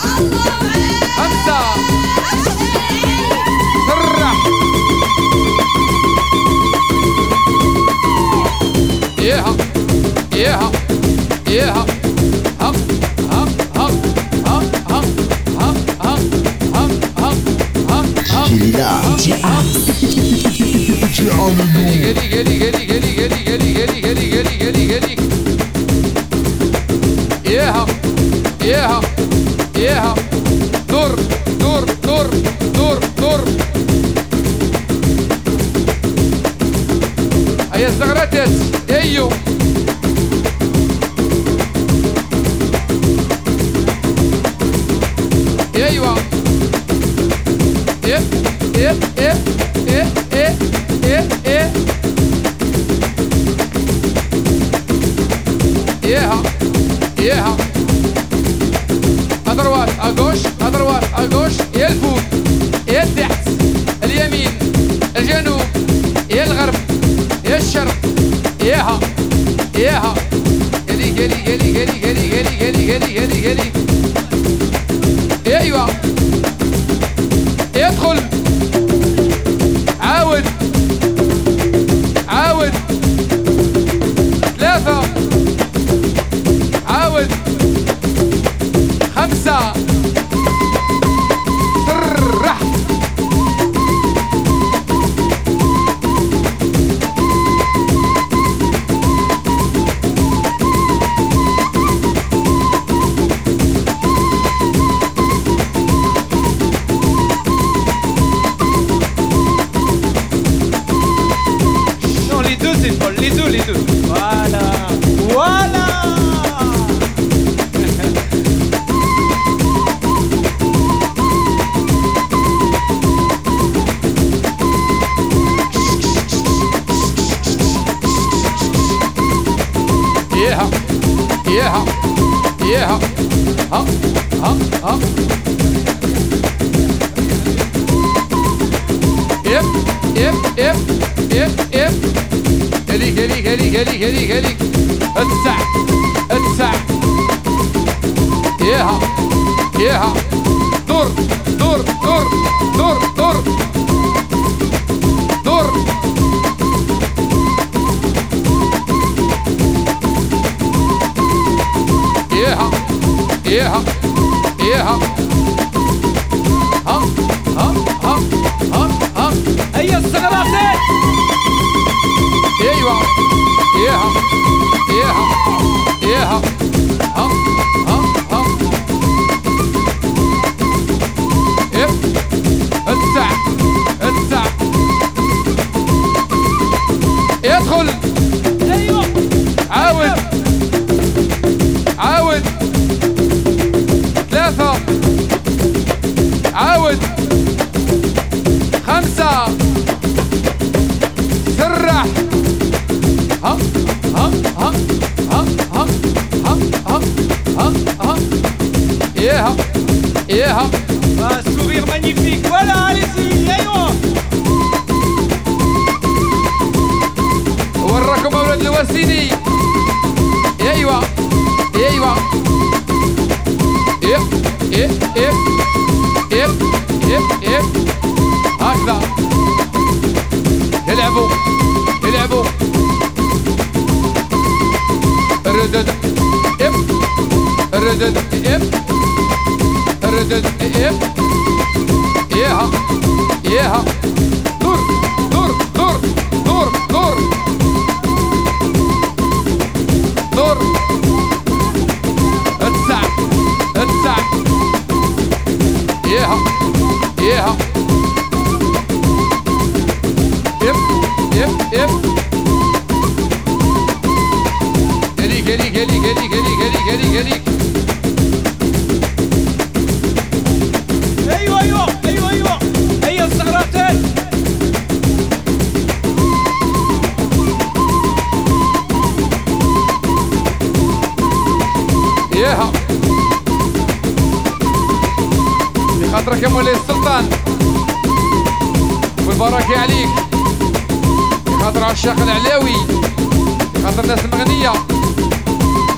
عاود خمسة سرح ياها ياها ياها هم هم ياها ياها Hey yo. Yep, yep, yep, yep, yep. Gelik, yeah, hop. Hop, hop, hop, hop, hop. Hey, you are. Yeah. Yeah. Yeah, Yep. Attack. ايها ايها Un sourire magnifique. Voilà, allez-y. أيوه وراكم أولاد الوسيدي أيوه أيوه إيه إيه إيه إيه إيه إيه هكذا يلعبوا يلعبوا الردد اب الردد اب Erdin ip Yeha Yeha Dur dur dur dur dur Dur Etsek Etsek Yeha Yeha Ip ip ip Geri geri geri geri geri geri geri geri بخاطرك يا مولاي السلطان. والبركة عليك بخاطر عشاق العلاوي. بخاطر الناس المغنية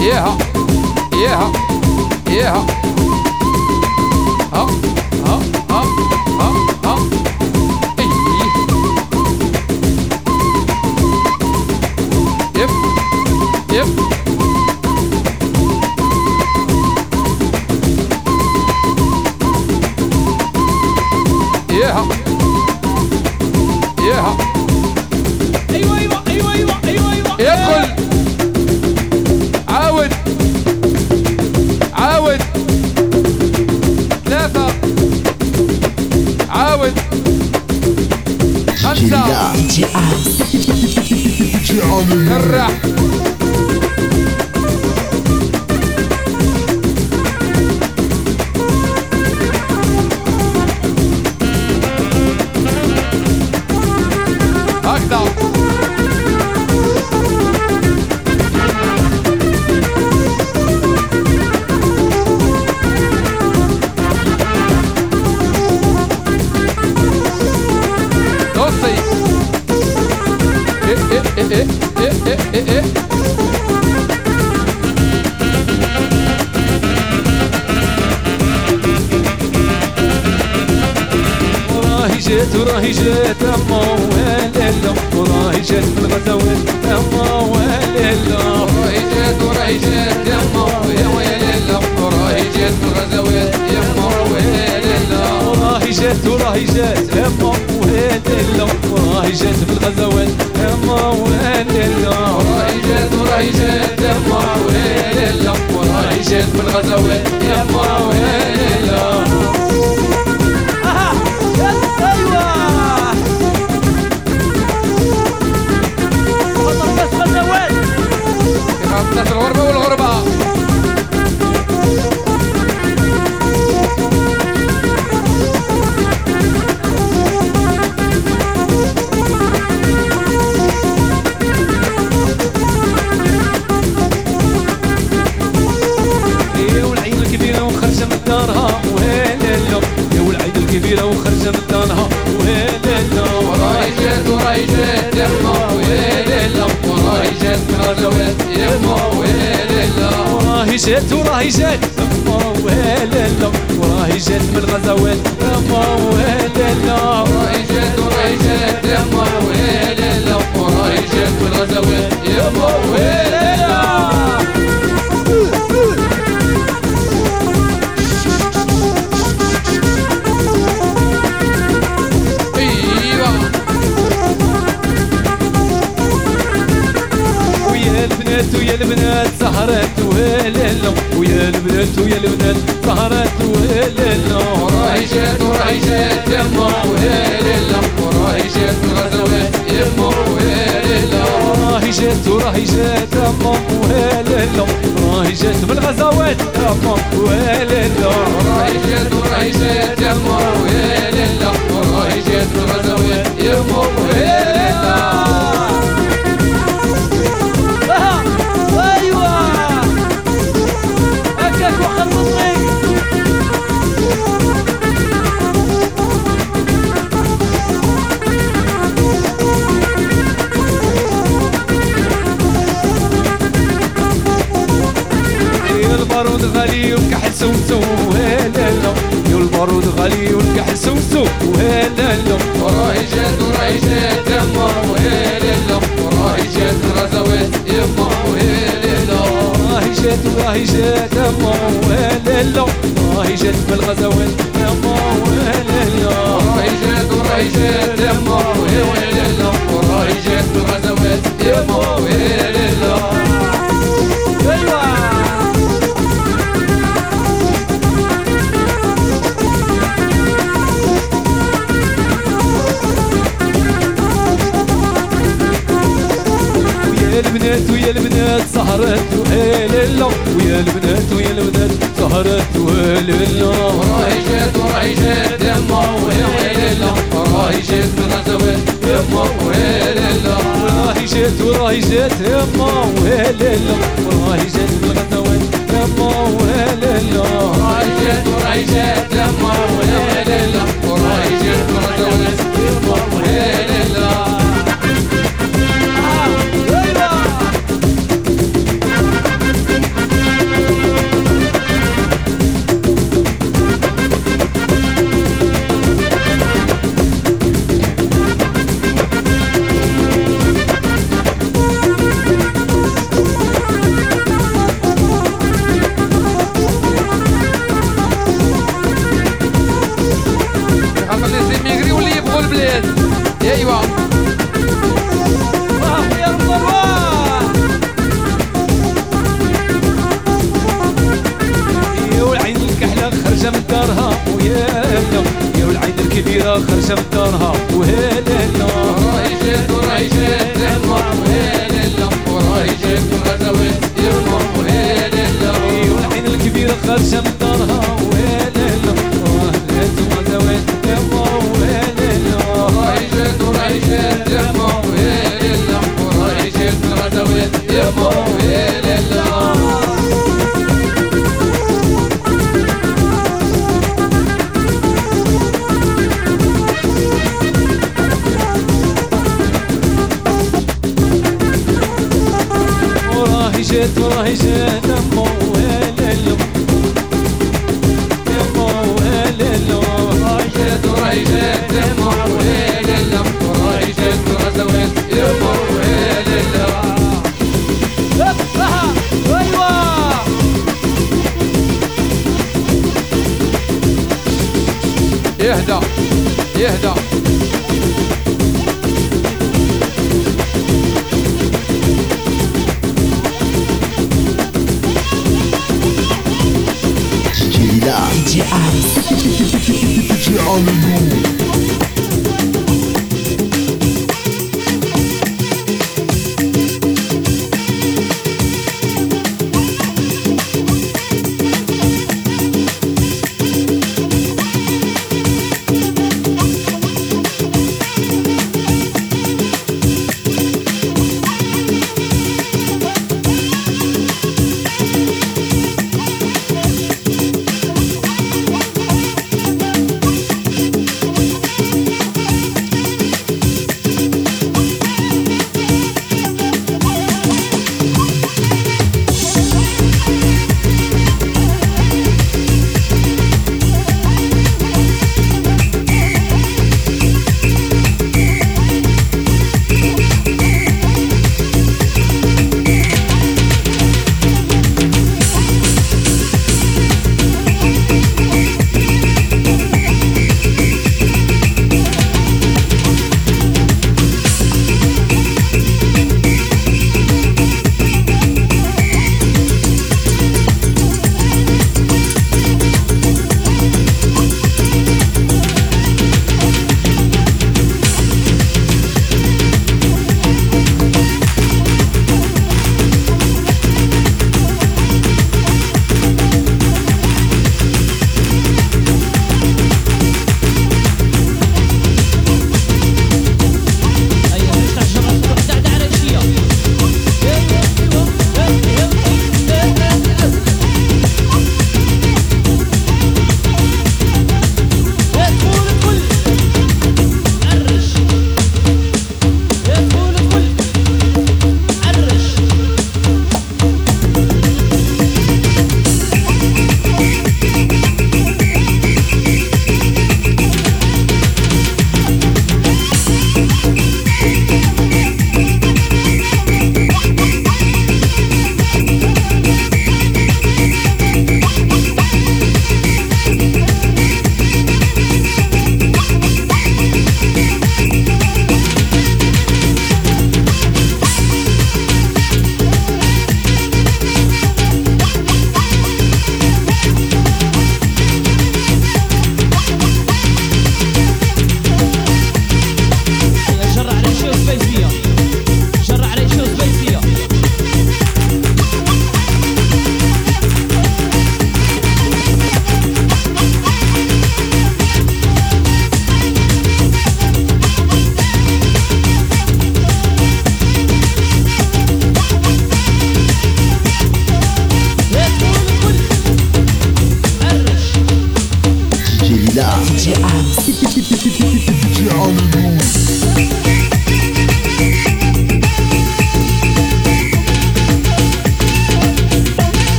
ياها ياها ياها ها ها ها ها. خمسة سرح هكذا جات وراهي جات اما وهلالا وراهي جات من الغزوات اما وهلالا وراهي جات وراهي جات يما ويليلا وراهي جات بالغزوات يما ويليلا أيوه البنات ويا البنات سهرات وهلالا ويا البنات ويا البنات سهرات وهلالا وراهي جات وراهي جات يما ويليلا وراهي جات بالغزوات يما ويليلا راهي جات وراهي جات اما وهلالا راهي جات بالغزوات اما وهلالا وراهي جات وراهي جات يما ويليلا وراهي جات بالغزوات يما ويليلا البارود غالي والكحل سوسو وهلالا يا البارود غالي والكحل سوسو وهلالا وراهي جات وراهي جات يما ويليلا وراهي جات بالغزوات يما ويليلا راهي جات وراهي جات اما وهلالا راهي جات بالغزوات اما وهلالا وراهي جات وراهي جات يما ويليلا وراهي جات بالغزوات يما ويليلا أيوه البنات ويا البنات سهرت وهلالا ويا البنات ويا البنات سهرت وهلالا وراهي جات وراهي جات يما ويليلا وراهي جات بالغزوات يما ويليلا وراهي جات وراهي جات يما وهلالا وراهي جات بالغزوات يما وهلالا وراهي جات وراهي جات يما ويليلا وراهي جات بالغزوات يما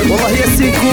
والله يا سيكو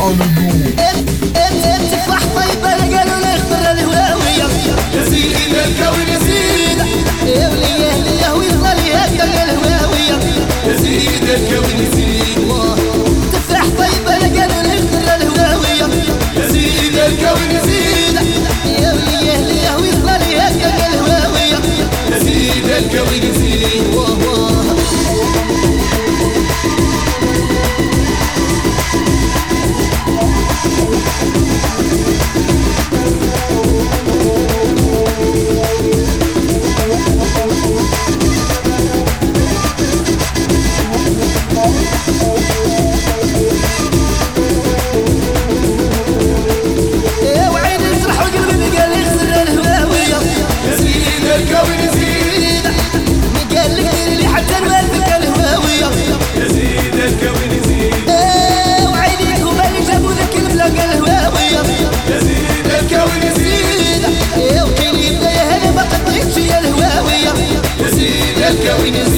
on the move. everything is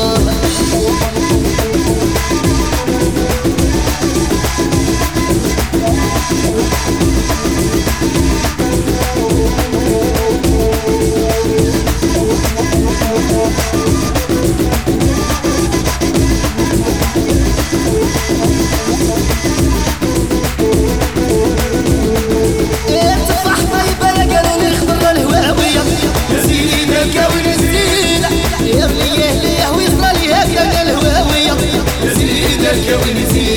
Can we see?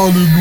Hallelujah.